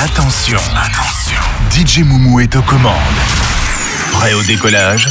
Attention, attention. DJ Moumou est aux commandes. Prêt au décollage?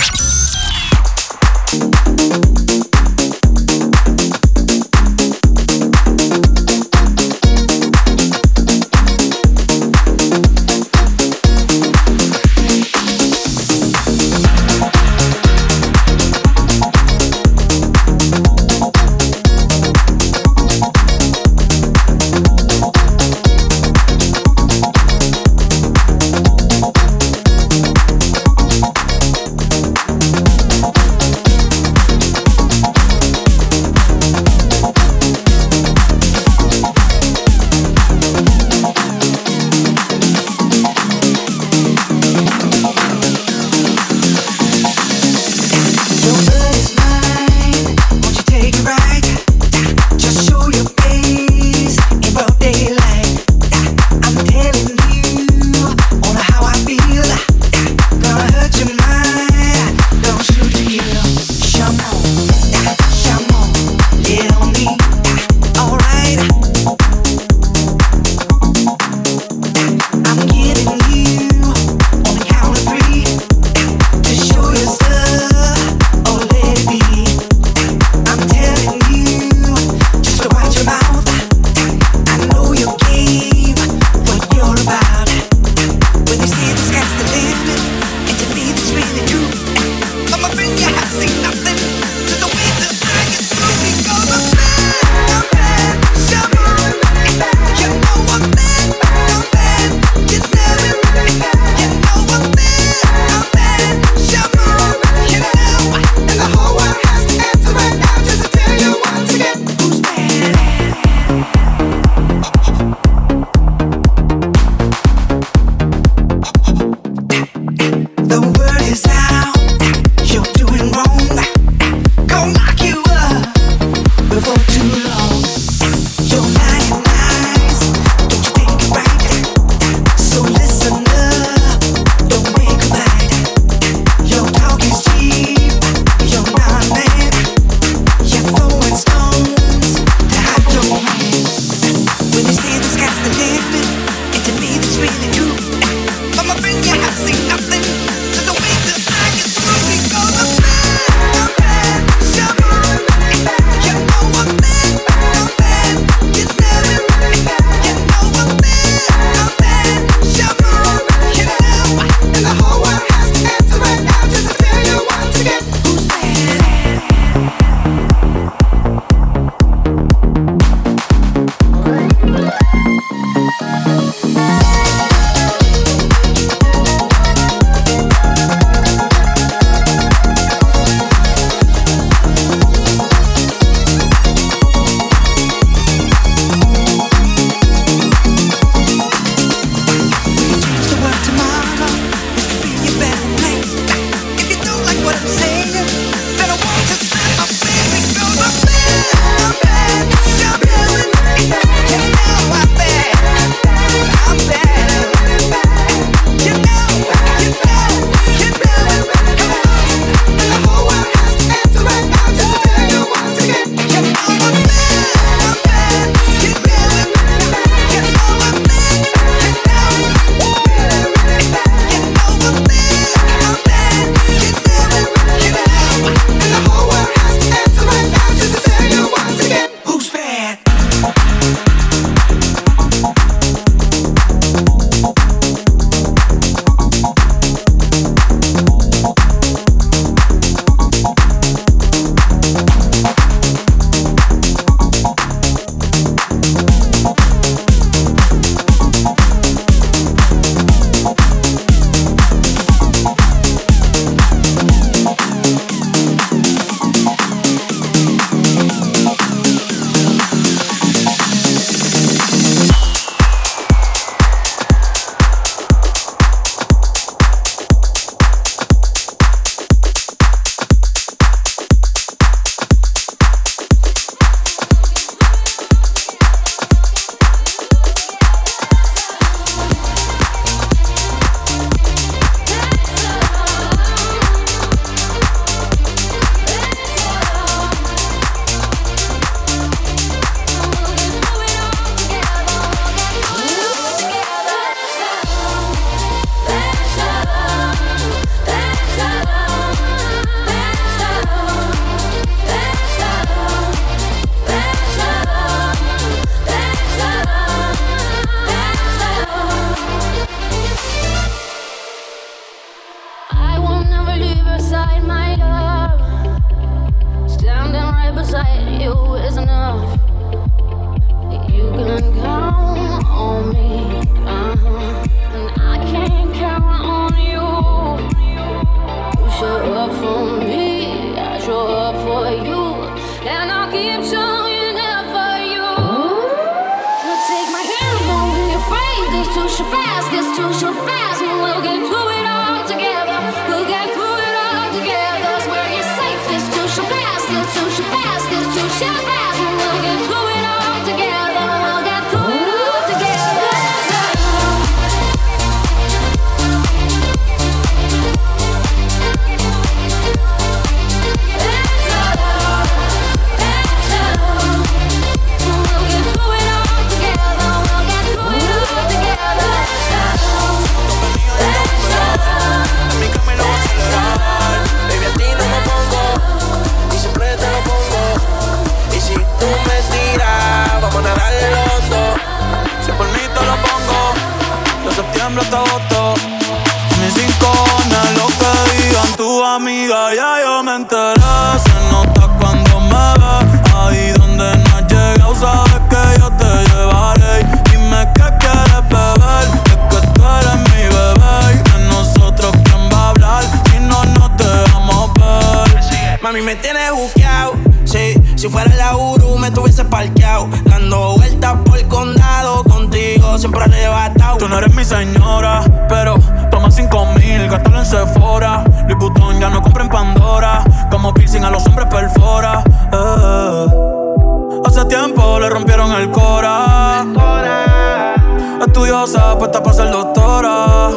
Ser doctora.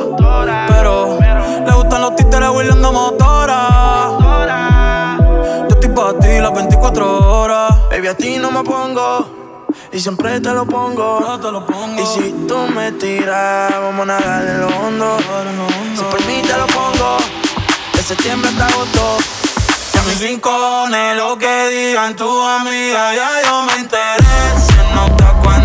Pero le gustan los títeres huirleando motora. Yo estoy para ti las 24 horas. Baby, a ti no me pongo. Y siempre te lo pongo. No te lo pongo. Y si tú me tiras, vamos a nadar en lo hondo. Si por mí te lo pongo. De septiembre hasta agosto. Que mis rincones, lo que digan tu amiga, ya yo me enteré. Se nota cuando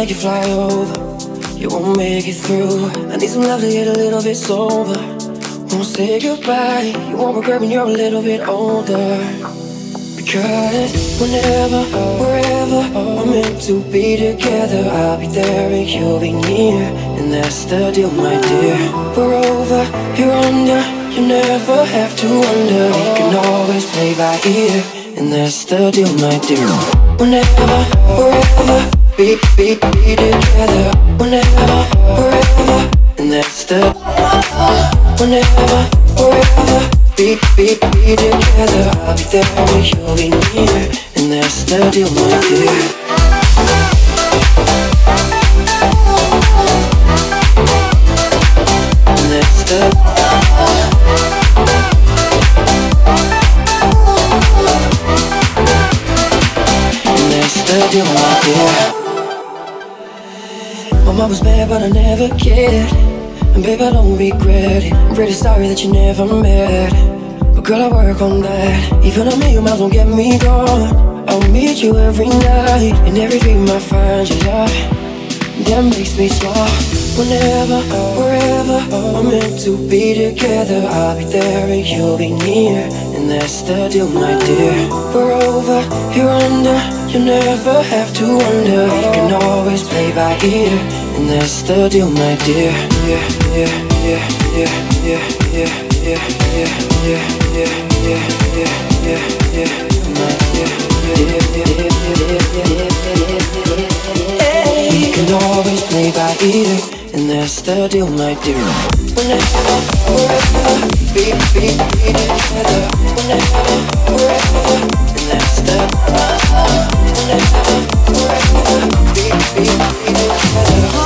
make you fly over. You won't make it through. I need some love to get a little bit sober. Won't say goodbye. You won't regret when you're a little bit older. Because whenever, wherever we're meant to be together, I'll be there and you'll be near. And that's the deal, my dear. We're over, you're under. You never have to wonder. We can always play by ear. And that's the deal, my dear. Whenever, be, be, be together. Wherever, and that's the. Be, be. I'll be there when you'll. And that's the deal, my dear. Mama was bad, but I never cared. And babe, I don't regret it. I'm really sorry that you never met. But girl, I work on that. Even a million miles won't get me gone. I'll meet you every night. In every dream I find you, yeah. That makes me smile. Whenever, wherever we're meant to be together, I'll be there and you'll be near. And that's the deal, my dear. We're over, you're under. You never have to wonder. You can always play by ear. And that's the deal, my dear. Yeah, yeah, yeah, yeah, yeah, yeah, yeah, yeah, yeah, yeah, yeah, yeah, yeah, yeah, my dear. You can always play by ear. And that's the deal, my dear. Whenever, wherever, be, be, be together. Whenever, wherever, and that's the. Whenever, wherever, be, be, be together.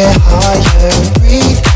get higher, breathe.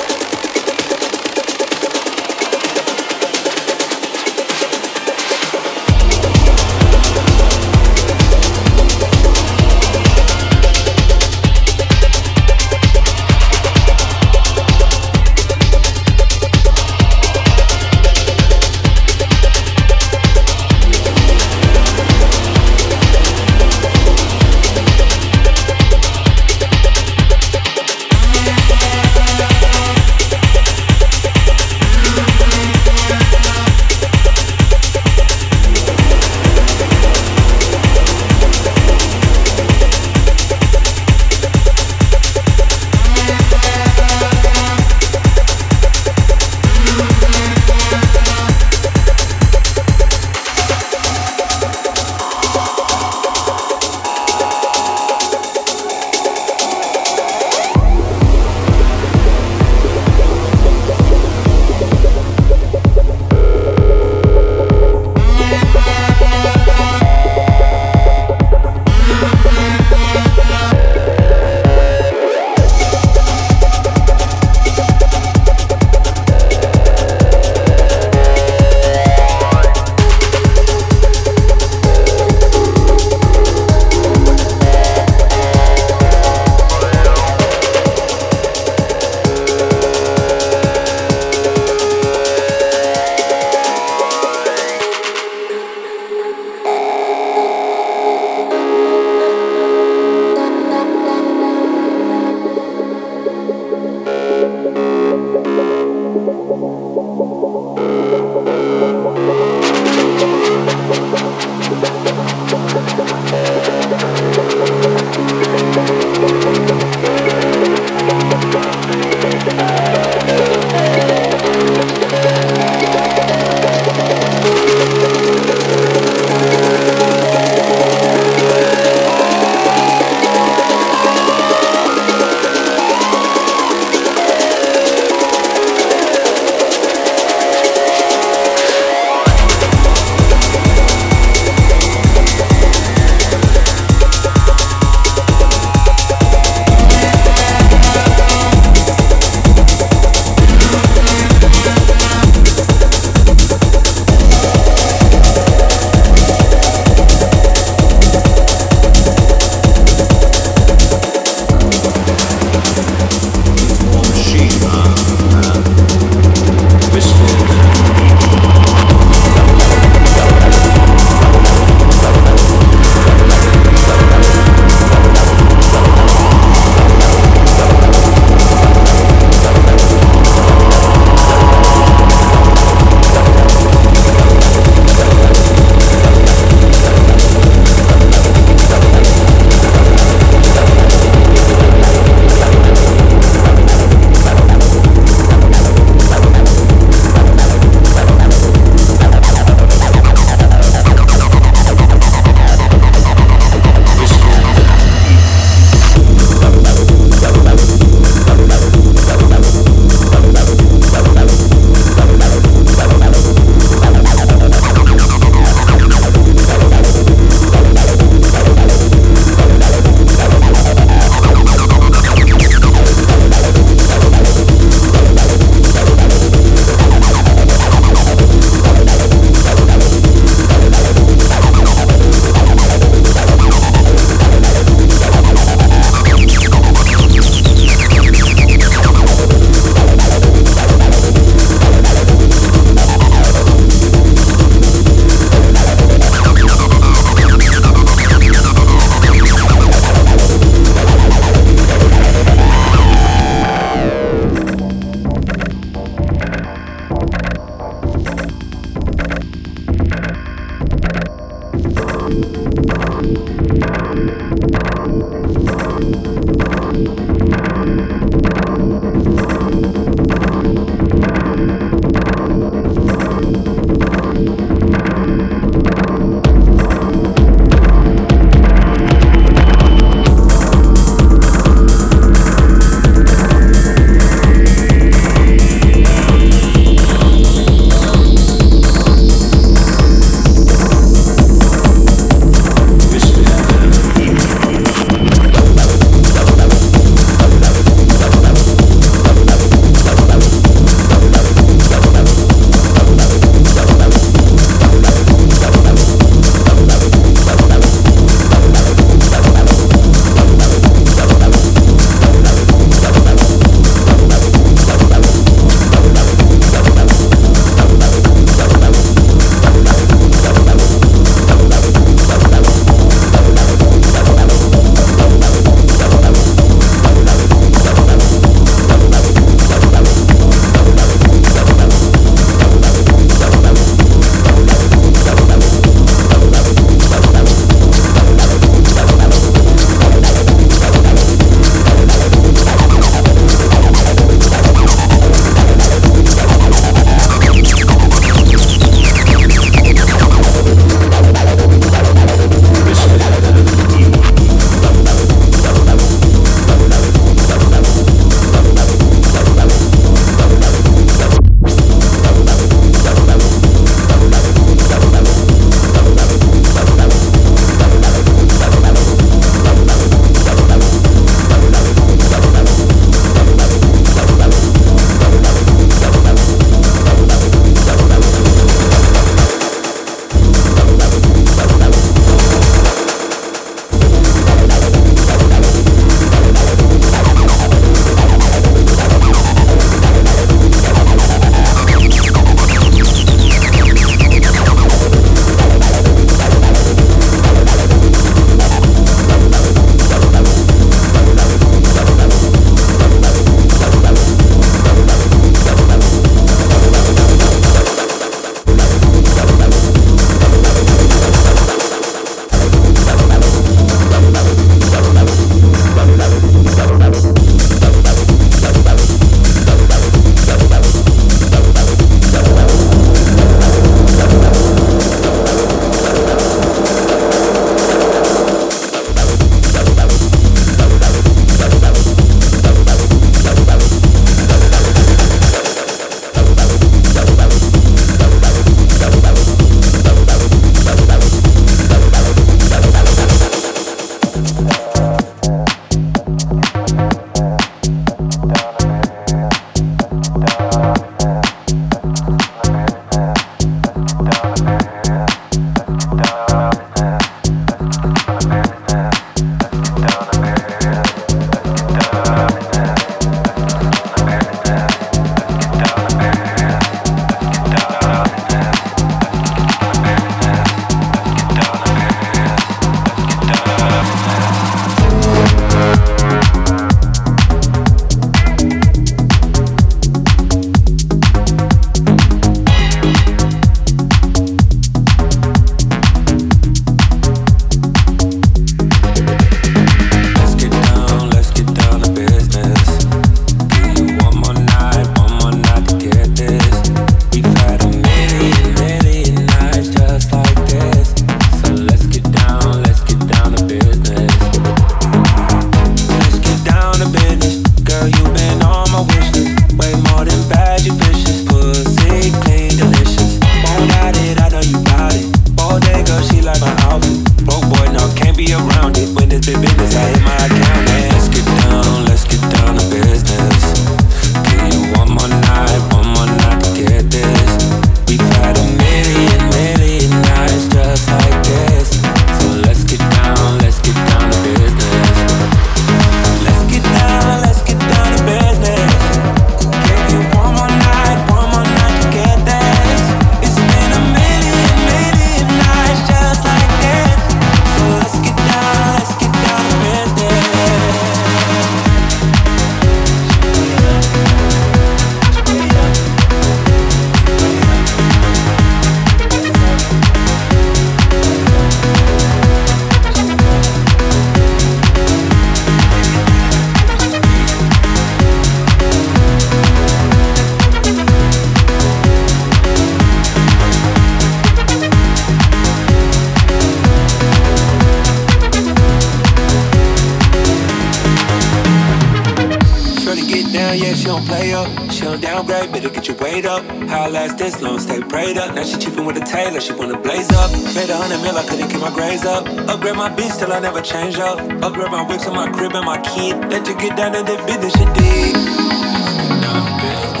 this long, stay prayed up. Now she chiefin' with a tailor, she wanna blaze up. Made a hundred mil, I couldn't keep my grades up. Upgrade my beats till I never change up. Upgrade my whips on my crib and my kid. Let you get down to the business you did.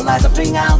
Fallen angel, as a